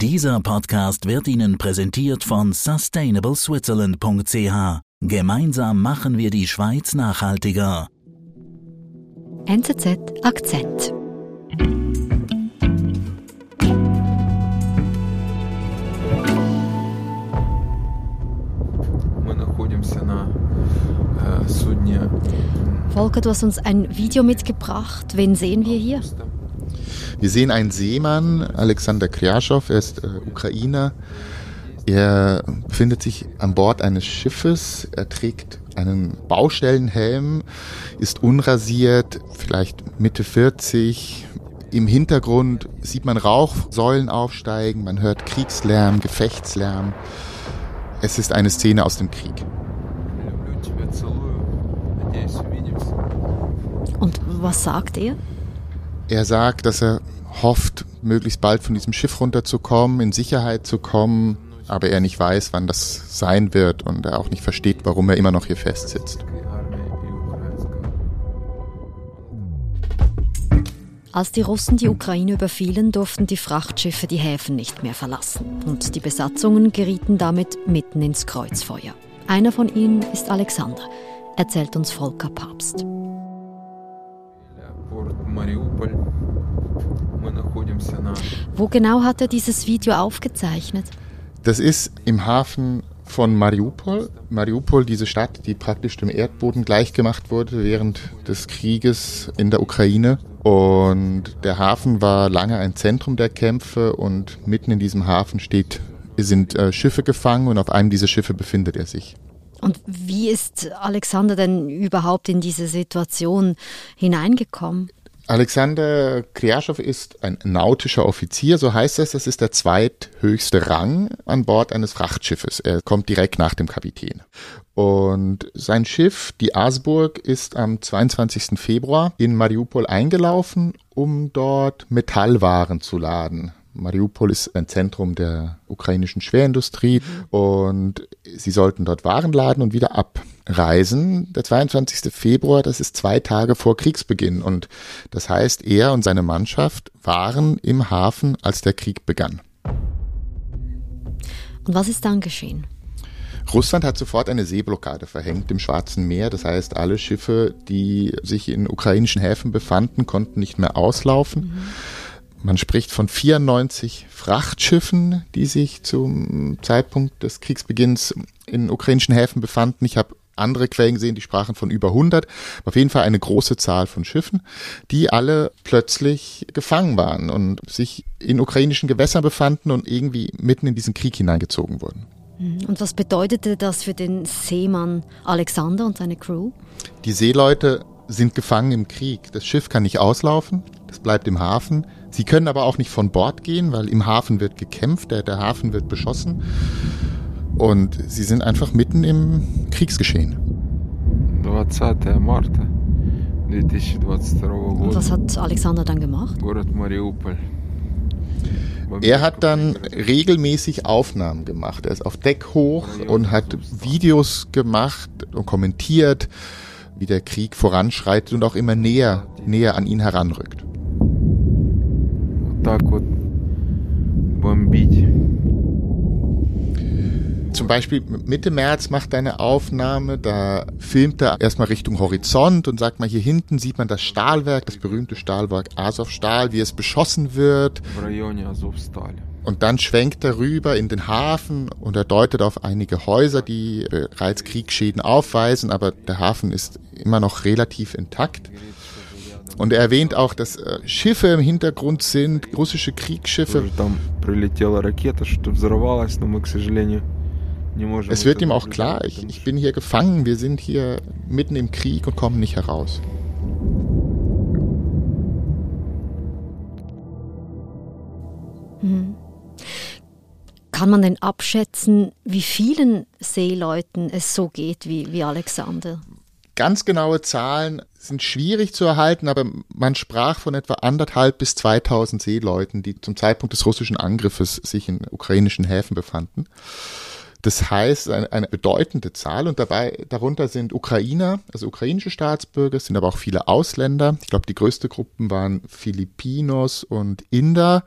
Dieser Podcast wird Ihnen präsentiert von sustainableswitzerland.ch. Gemeinsam machen wir die Schweiz nachhaltiger. NZZ Akzent. Volker, du hast uns ein Video mitgebracht. Wen sehen wir hier? Wir sehen einen Seemann, Alexander Kriaschow, er ist äh, Ukrainer. Er befindet sich an Bord eines Schiffes, er trägt einen Baustellenhelm, ist unrasiert, vielleicht Mitte 40. Im Hintergrund sieht man Rauchsäulen aufsteigen, man hört Kriegslärm, Gefechtslärm. Es ist eine Szene aus dem Krieg. Und was sagt er? Er sagt, dass er hofft, möglichst bald von diesem Schiff runterzukommen, in Sicherheit zu kommen, aber er nicht weiß, wann das sein wird und er auch nicht versteht, warum er immer noch hier festsitzt. Als die Russen die Ukraine überfielen, durften die Frachtschiffe die Häfen nicht mehr verlassen und die Besatzungen gerieten damit mitten ins Kreuzfeuer. Einer von ihnen ist Alexander, erzählt uns Volker Papst. Wo genau hat er dieses Video aufgezeichnet? Das ist im Hafen von Mariupol. Mariupol, diese Stadt, die praktisch dem Erdboden gleichgemacht wurde während des Krieges in der Ukraine. Und der Hafen war lange ein Zentrum der Kämpfe und mitten in diesem Hafen steht, sind äh, Schiffe gefangen und auf einem dieser Schiffe befindet er sich. Und wie ist Alexander denn überhaupt in diese Situation hineingekommen? Alexander Kryaschow ist ein nautischer Offizier, so heißt es. Das ist der zweithöchste Rang an Bord eines Frachtschiffes. Er kommt direkt nach dem Kapitän. Und sein Schiff, die Asburg, ist am 22. Februar in Mariupol eingelaufen, um dort Metallwaren zu laden. Mariupol ist ein Zentrum der ukrainischen Schwerindustrie und sie sollten dort Waren laden und wieder abreisen. Der 22. Februar, das ist zwei Tage vor Kriegsbeginn und das heißt, er und seine Mannschaft waren im Hafen, als der Krieg begann. Und was ist dann geschehen? Russland hat sofort eine Seeblockade verhängt im Schwarzen Meer. Das heißt, alle Schiffe, die sich in ukrainischen Häfen befanden, konnten nicht mehr auslaufen. Man spricht von 94 Frachtschiffen, die sich zum Zeitpunkt des Kriegsbeginns in ukrainischen Häfen befanden. Ich habe andere Quellen gesehen, die sprachen von über 100. Auf jeden Fall eine große Zahl von Schiffen, die alle plötzlich gefangen waren und sich in ukrainischen Gewässern befanden und irgendwie mitten in diesen Krieg hineingezogen wurden. Und was bedeutete das für den Seemann Alexander und seine Crew? Die Seeleute sind gefangen im Krieg. Das Schiff kann nicht auslaufen, das bleibt im Hafen. Sie können aber auch nicht von Bord gehen, weil im Hafen wird gekämpft, der, der Hafen wird beschossen. Und sie sind einfach mitten im Kriegsgeschehen. 20. März 2022 Und was hat Alexander dann gemacht? Er hat dann regelmäßig Aufnahmen gemacht. Er ist auf Deck hoch und hat Videos gemacht und kommentiert, wie der Krieg voranschreitet und auch immer näher, näher an ihn heranrückt Вот так вот бомбить. Zum Beispiel Mitte März macht er eine Aufnahme, da filmt er erstmal Richtung Horizont und sagt mal, hier hinten sieht man das Stahlwerk, das berühmte Stahlwerk Azov Stahl, wie es beschossen wird. в районе Азовстали. Und dann schwenkt er rüber in den Hafen und er deutet auf einige Häuser, die bereits Kriegsschäden aufweisen, aber der Hafen ist immer noch relativ intakt. Und er erwähnt auch, dass äh, Schiffe im Hintergrund sind, russische Kriegsschiffe. Es wird ihm auch klar, ich, ich bin hier gefangen, wir sind hier mitten im Krieg und kommen nicht heraus. Mhm. Kann man denn abschätzen, wie vielen Seeleuten es so geht wie, wie Alexander? Ganz genaue Zahlen sind schwierig zu erhalten, aber man sprach von etwa anderthalb bis 2000 Seeleuten, die zum Zeitpunkt des russischen Angriffes sich in ukrainischen Häfen befanden. Das heißt, eine, eine bedeutende Zahl und dabei, darunter sind Ukrainer, also ukrainische Staatsbürger, sind aber auch viele Ausländer. Ich glaube, die größte Gruppen waren Filipinos und Inder.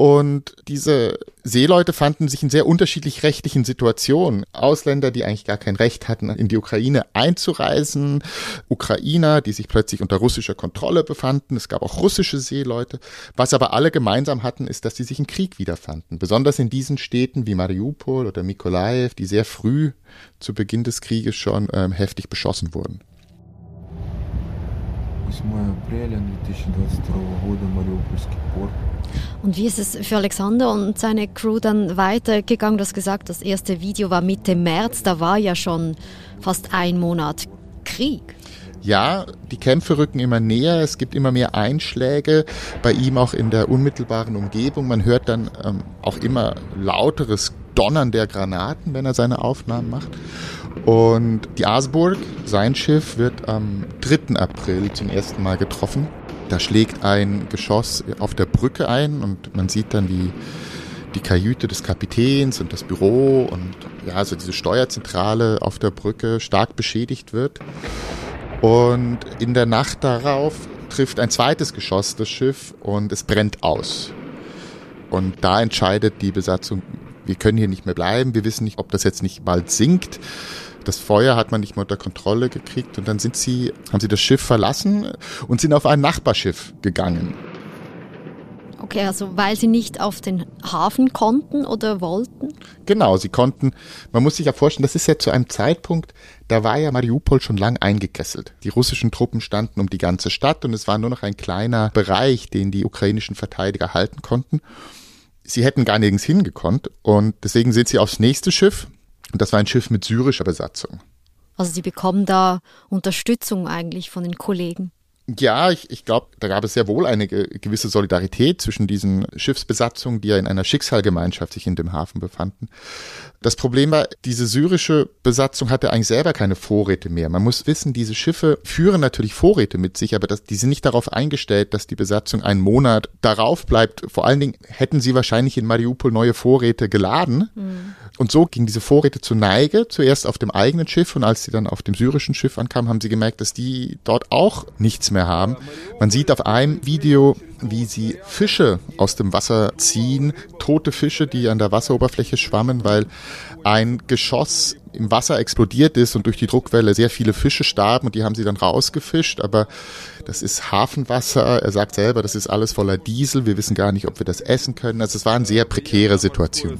Und diese Seeleute fanden sich in sehr unterschiedlich rechtlichen Situationen. Ausländer, die eigentlich gar kein Recht hatten, in die Ukraine einzureisen, Ukrainer, die sich plötzlich unter russischer Kontrolle befanden. Es gab auch russische Seeleute. Was aber alle gemeinsam hatten, ist, dass sie sich im Krieg wiederfanden. Besonders in diesen Städten wie Mariupol oder Mikolaev, die sehr früh zu Beginn des Krieges schon ähm, heftig beschossen wurden. 8 апреля 2022 года, Мариупольский порт. und wie ist es für Alexander und seine Crew dann weitergegangen? Du hast gesagt, das erste Video war Mitte März, da war ja schon fast ein Monat Krieg. Ja, die Kämpfe rücken immer näher, es gibt immer mehr Einschläge, bei ihm auch in der unmittelbaren Umgebung. Man hört dann ähm, auch immer lauteres Donnern der Granaten, wenn er seine Aufnahmen macht. Und die Asburg, sein Schiff, wird am 3. April zum ersten Mal getroffen. Da schlägt ein Geschoss auf der Brücke ein und man sieht dann die, die Kajüte des Kapitäns und das Büro und ja, also diese Steuerzentrale auf der Brücke stark beschädigt wird. Und in der Nacht darauf trifft ein zweites Geschoss das Schiff und es brennt aus. Und da entscheidet die Besatzung, wir können hier nicht mehr bleiben, wir wissen nicht, ob das jetzt nicht bald sinkt. Das Feuer hat man nicht mehr unter Kontrolle gekriegt und dann sind sie, haben sie das Schiff verlassen und sind auf ein Nachbarschiff gegangen. Okay, also weil sie nicht auf den Hafen konnten oder wollten? Genau, sie konnten, man muss sich ja vorstellen, das ist ja zu einem Zeitpunkt, da war ja Mariupol schon lang eingekesselt. Die russischen Truppen standen um die ganze Stadt und es war nur noch ein kleiner Bereich, den die ukrainischen Verteidiger halten konnten sie hätten gar nirgends hingekonnt und deswegen sind sie aufs nächste Schiff und das war ein Schiff mit syrischer Besatzung. Also sie bekommen da Unterstützung eigentlich von den Kollegen. Ja, ich, ich glaube, da gab es sehr wohl eine gewisse Solidarität zwischen diesen Schiffsbesatzungen, die ja in einer Schicksalgemeinschaft sich in dem Hafen befanden. Das Problem war, diese syrische Besatzung hatte eigentlich selber keine Vorräte mehr. Man muss wissen, diese Schiffe führen natürlich Vorräte mit sich, aber das, die sind nicht darauf eingestellt, dass die Besatzung einen Monat darauf bleibt. Vor allen Dingen hätten sie wahrscheinlich in Mariupol neue Vorräte geladen. Mhm. Und so gingen diese Vorräte zur Neige, zuerst auf dem eigenen Schiff und als sie dann auf dem syrischen Schiff ankamen, haben sie gemerkt, dass die dort auch nichts mehr haben. Man sieht auf einem Video, wie sie Fische aus dem Wasser ziehen, tote Fische, die an der Wasseroberfläche schwammen, weil ein Geschoss im Wasser explodiert ist und durch die Druckwelle sehr viele Fische starben und die haben sie dann rausgefischt, aber das ist Hafenwasser. Er sagt selber, das ist alles voller Diesel. Wir wissen gar nicht, ob wir das essen können. Also es war eine sehr prekäre Situation.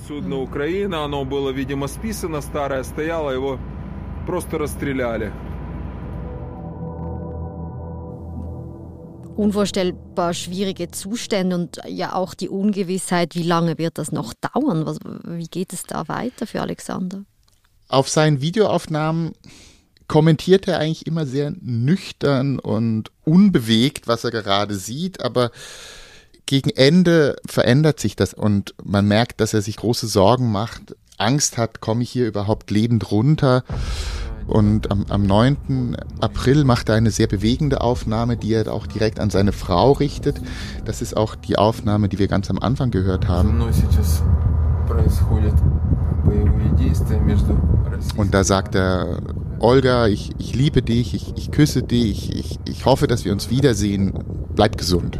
Unvorstellbar schwierige Zustände und ja auch die Ungewissheit, wie lange wird das noch dauern? Was, wie geht es da weiter für Alexander? Auf seinen Videoaufnahmen kommentiert er eigentlich immer sehr nüchtern und unbewegt, was er gerade sieht, aber gegen Ende verändert sich das und man merkt, dass er sich große Sorgen macht, Angst hat, komme ich hier überhaupt lebend runter? Und am, am 9. April macht er eine sehr bewegende Aufnahme, die er auch direkt an seine Frau richtet. Das ist auch die Aufnahme, die wir ganz am Anfang gehört haben. Und da sagt er, Olga, ich, ich liebe dich, ich, ich küsse dich, ich, ich hoffe, dass wir uns wiedersehen. Bleib gesund.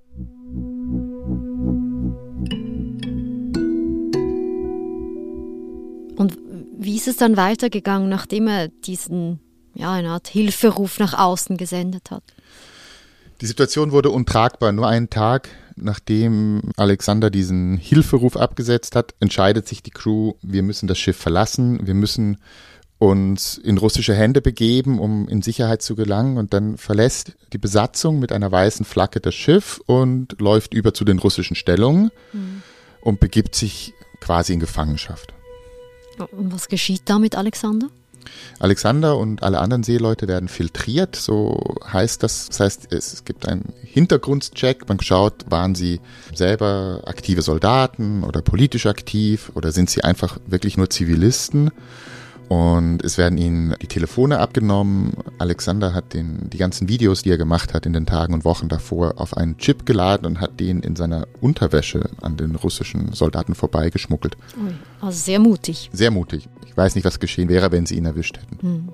wie ist es dann weitergegangen, nachdem er diesen, ja, eine Art Hilferuf nach außen gesendet hat? Die Situation wurde untragbar. Nur einen Tag nachdem Alexander diesen Hilferuf abgesetzt hat, entscheidet sich die Crew, wir müssen das Schiff verlassen, wir müssen uns in russische Hände begeben, um in Sicherheit zu gelangen. Und dann verlässt die Besatzung mit einer weißen Flagge das Schiff und läuft über zu den russischen Stellungen mhm. und begibt sich quasi in Gefangenschaft. Und was geschieht da mit Alexander? Alexander und alle anderen Seeleute werden filtriert, so heißt das. Das heißt, es gibt einen Hintergrundcheck. Man schaut, waren sie selber aktive Soldaten oder politisch aktiv oder sind sie einfach wirklich nur Zivilisten? Und es werden ihnen die Telefone abgenommen. Alexander hat den, die ganzen Videos, die er gemacht hat in den Tagen und Wochen davor, auf einen Chip geladen und hat den in seiner Unterwäsche an den russischen Soldaten vorbeigeschmuggelt. Also sehr mutig. Sehr mutig. Ich weiß nicht, was geschehen wäre, wenn sie ihn erwischt hätten. Hm.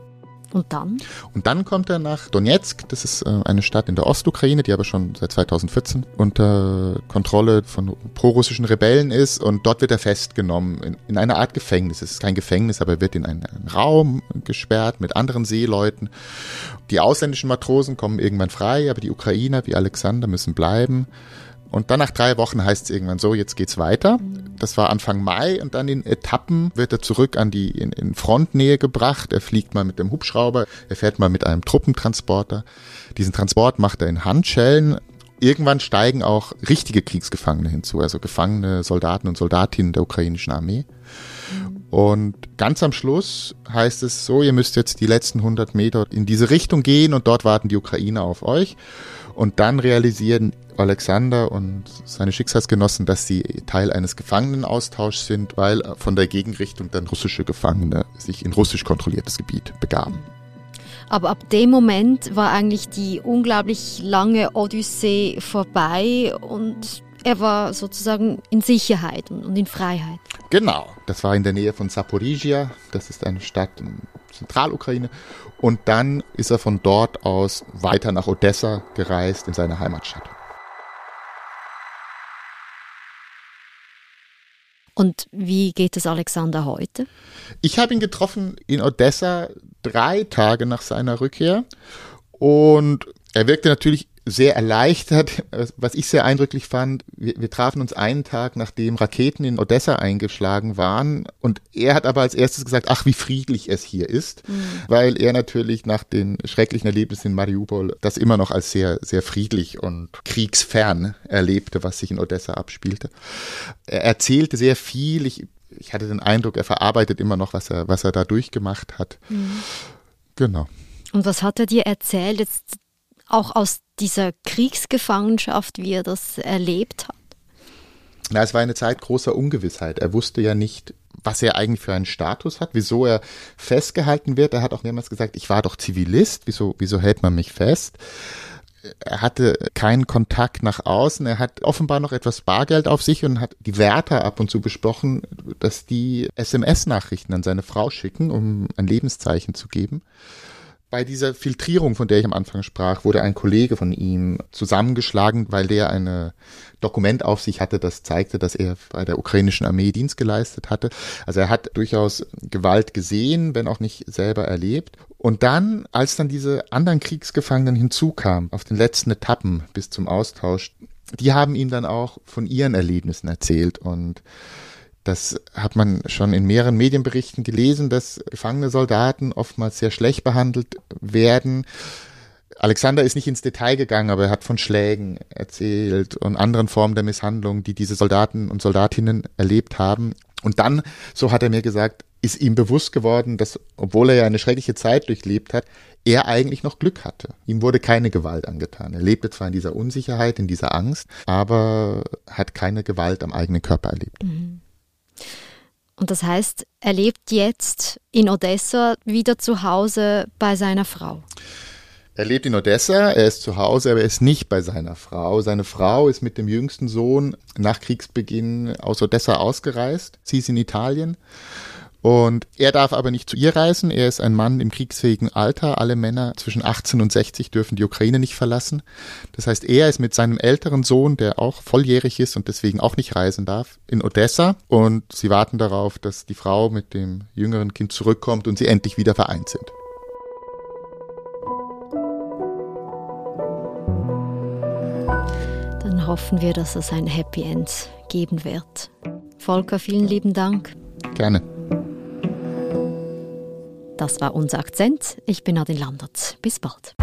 Und dann? Und dann kommt er nach Donetsk. Das ist äh, eine Stadt in der Ostukraine, die aber schon seit 2014 unter Kontrolle von prorussischen Rebellen ist. Und dort wird er festgenommen in, in einer Art Gefängnis. Es ist kein Gefängnis, aber er wird in einen, einen Raum gesperrt mit anderen Seeleuten. Die ausländischen Matrosen kommen irgendwann frei, aber die Ukrainer wie Alexander müssen bleiben. Und dann nach drei Wochen heißt es irgendwann so, jetzt geht's weiter. Das war Anfang Mai und dann in Etappen wird er zurück an die in, in Frontnähe gebracht. Er fliegt mal mit dem Hubschrauber, er fährt mal mit einem Truppentransporter. Diesen Transport macht er in Handschellen. Irgendwann steigen auch richtige Kriegsgefangene hinzu, also gefangene Soldaten und Soldatinnen der ukrainischen Armee. Und ganz am Schluss heißt es so, ihr müsst jetzt die letzten 100 Meter in diese Richtung gehen und dort warten die Ukrainer auf euch. Und dann realisieren Alexander und seine Schicksalsgenossen, dass sie Teil eines Gefangenenaustauschs sind, weil von der Gegenrichtung dann russische Gefangene sich in russisch kontrolliertes Gebiet begaben. Aber ab dem Moment war eigentlich die unglaublich lange Odyssee vorbei und er war sozusagen in Sicherheit und in Freiheit. Genau, das war in der Nähe von Saporizhia, das ist eine Stadt in Zentralukraine. Und dann ist er von dort aus weiter nach Odessa gereist, in seine Heimatstadt. Und wie geht es Alexander heute? Ich habe ihn getroffen in Odessa drei Tage nach seiner Rückkehr und er wirkte natürlich sehr erleichtert, was ich sehr eindrücklich fand. Wir, wir, trafen uns einen Tag, nachdem Raketen in Odessa eingeschlagen waren. Und er hat aber als erstes gesagt, ach, wie friedlich es hier ist, mhm. weil er natürlich nach den schrecklichen Erlebnissen in Mariupol das immer noch als sehr, sehr friedlich und kriegsfern erlebte, was sich in Odessa abspielte. Er erzählte sehr viel. Ich, ich hatte den Eindruck, er verarbeitet immer noch, was er, was er da durchgemacht hat. Mhm. Genau. Und was hat er dir erzählt? Jetzt auch aus dieser Kriegsgefangenschaft, wie er das erlebt hat? Na, es war eine Zeit großer Ungewissheit. Er wusste ja nicht, was er eigentlich für einen Status hat, wieso er festgehalten wird. Er hat auch mehrmals gesagt, ich war doch Zivilist, wieso, wieso hält man mich fest? Er hatte keinen Kontakt nach außen. Er hat offenbar noch etwas Bargeld auf sich und hat die Wärter ab und zu besprochen, dass die SMS-Nachrichten an seine Frau schicken, um ein Lebenszeichen zu geben. Bei dieser Filtrierung, von der ich am Anfang sprach, wurde ein Kollege von ihm zusammengeschlagen, weil der ein Dokument auf sich hatte, das zeigte, dass er bei der ukrainischen Armee Dienst geleistet hatte. Also er hat durchaus Gewalt gesehen, wenn auch nicht selber erlebt. Und dann, als dann diese anderen Kriegsgefangenen hinzukamen, auf den letzten Etappen bis zum Austausch, die haben ihm dann auch von ihren Erlebnissen erzählt und das hat man schon in mehreren Medienberichten gelesen, dass gefangene Soldaten oftmals sehr schlecht behandelt werden. Alexander ist nicht ins Detail gegangen, aber er hat von Schlägen erzählt und anderen Formen der Misshandlung, die diese Soldaten und Soldatinnen erlebt haben. Und dann, so hat er mir gesagt, ist ihm bewusst geworden, dass, obwohl er ja eine schreckliche Zeit durchlebt hat, er eigentlich noch Glück hatte. Ihm wurde keine Gewalt angetan. Er lebte zwar in dieser Unsicherheit, in dieser Angst, aber hat keine Gewalt am eigenen Körper erlebt. Mhm. Und das heißt, er lebt jetzt in Odessa wieder zu Hause bei seiner Frau. Er lebt in Odessa, er ist zu Hause, aber er ist nicht bei seiner Frau. Seine Frau ist mit dem jüngsten Sohn nach Kriegsbeginn aus Odessa ausgereist. Sie ist in Italien und er darf aber nicht zu ihr reisen. Er ist ein Mann im kriegsfähigen Alter. Alle Männer zwischen 18 und 60 dürfen die Ukraine nicht verlassen. Das heißt, er ist mit seinem älteren Sohn, der auch volljährig ist und deswegen auch nicht reisen darf, in Odessa. Und sie warten darauf, dass die Frau mit dem jüngeren Kind zurückkommt und sie endlich wieder vereint sind. Dann hoffen wir, dass es ein Happy End geben wird. Volker, vielen lieben Dank. Gerne. Das war unser Akzent. Ich bin Adin Landert. Bis bald.